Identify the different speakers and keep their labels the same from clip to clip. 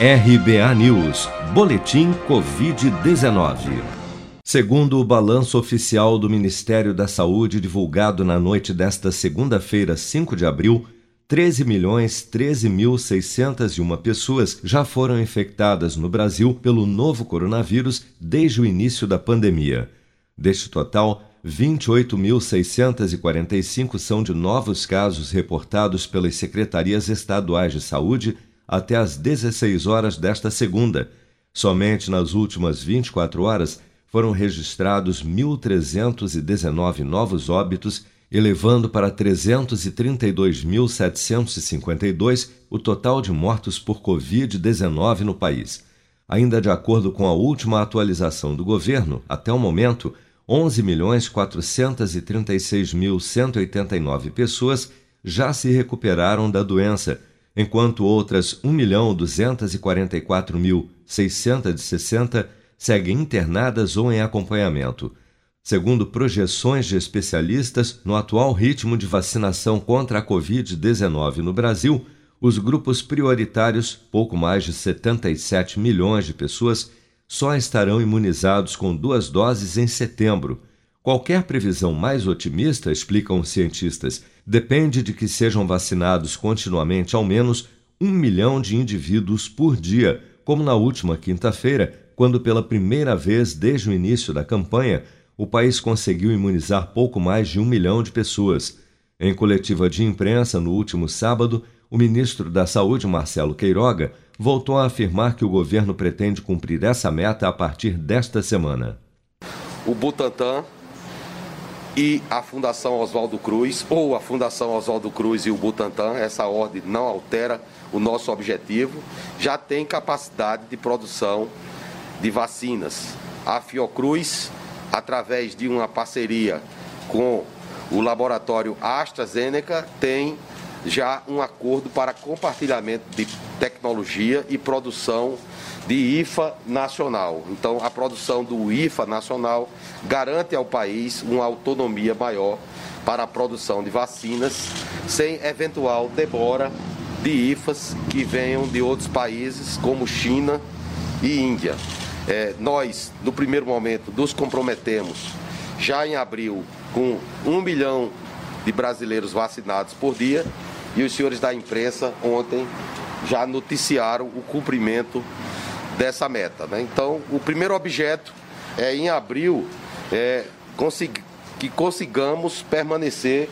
Speaker 1: RBA News, Boletim Covid-19. Segundo o balanço oficial do Ministério da Saúde divulgado na noite desta segunda-feira, 5 de abril, 13 milhões 13.601 pessoas já foram infectadas no Brasil pelo novo coronavírus desde o início da pandemia. Deste total, 28.645 são de novos casos reportados pelas secretarias estaduais de saúde até às 16 horas desta segunda. Somente nas últimas 24 horas foram registrados 1.319 novos óbitos, elevando para 332.752 o total de mortos por Covid-19 no país. Ainda de acordo com a última atualização do governo, até o momento, 11.436.189 pessoas já se recuperaram da doença, enquanto outras 1.244.660 seguem internadas ou em acompanhamento. Segundo projeções de especialistas, no atual ritmo de vacinação contra a Covid-19 no Brasil, os grupos prioritários, pouco mais de 77 milhões de pessoas, só estarão imunizados com duas doses em setembro. Qualquer previsão mais otimista, explicam os cientistas, depende de que sejam vacinados continuamente ao menos um milhão de indivíduos por dia, como na última quinta-feira, quando pela primeira vez desde o início da campanha o país conseguiu imunizar pouco mais de um milhão de pessoas. Em coletiva de imprensa no último sábado, o ministro da Saúde, Marcelo Queiroga, voltou a afirmar que o governo pretende cumprir essa meta a partir desta semana.
Speaker 2: O Butantan e a Fundação Oswaldo Cruz, ou a Fundação Oswaldo Cruz e o Butantan, essa ordem não altera o nosso objetivo, já tem capacidade de produção de vacinas. A Fiocruz, através de uma parceria com o laboratório AstraZeneca, tem já um acordo para compartilhamento de tecnologia e produção de IFA nacional. Então, a produção do IFA nacional garante ao país uma autonomia maior para a produção de vacinas, sem eventual demora de IFAs que venham de outros países, como China e Índia. É, nós, no primeiro momento, nos comprometemos já em abril com um milhão de brasileiros vacinados por dia e os senhores da imprensa ontem já noticiaram o cumprimento dessa meta. Né? Então, o primeiro objeto é em abril é, que consigamos permanecer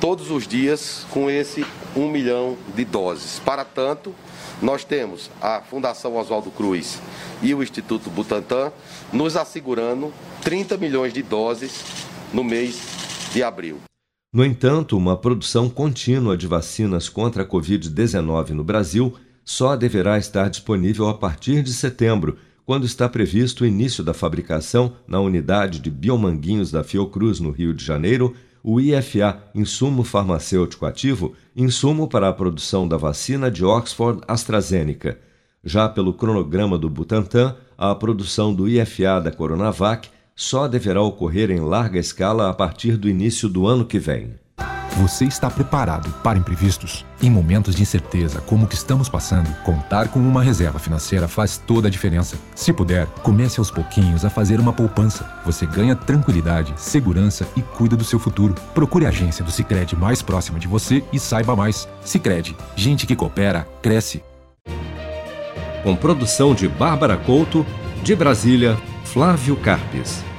Speaker 2: todos os dias com esse um milhão de doses. Para tanto, nós temos a Fundação Oswaldo Cruz e o Instituto Butantan nos assegurando 30 milhões de doses no mês de abril.
Speaker 1: No entanto, uma produção contínua de vacinas contra a Covid-19 no Brasil só deverá estar disponível a partir de setembro, quando está previsto o início da fabricação na unidade de biomanguinhos da Fiocruz, no Rio de Janeiro, o IFA, insumo farmacêutico ativo, insumo para a produção da vacina de Oxford AstraZeneca. Já pelo cronograma do Butantan, a produção do IFA da Coronavac só deverá ocorrer em larga escala a partir do início do ano que vem.
Speaker 3: Você está preparado para imprevistos? Em momentos de incerteza como o que estamos passando, contar com uma reserva financeira faz toda a diferença. Se puder, comece aos pouquinhos a fazer uma poupança. Você ganha tranquilidade, segurança e cuida do seu futuro. Procure a agência do Sicredi mais próxima de você e saiba mais. Sicredi, gente que coopera cresce.
Speaker 1: Com produção de Bárbara Couto, de Brasília, Flávio Carpes.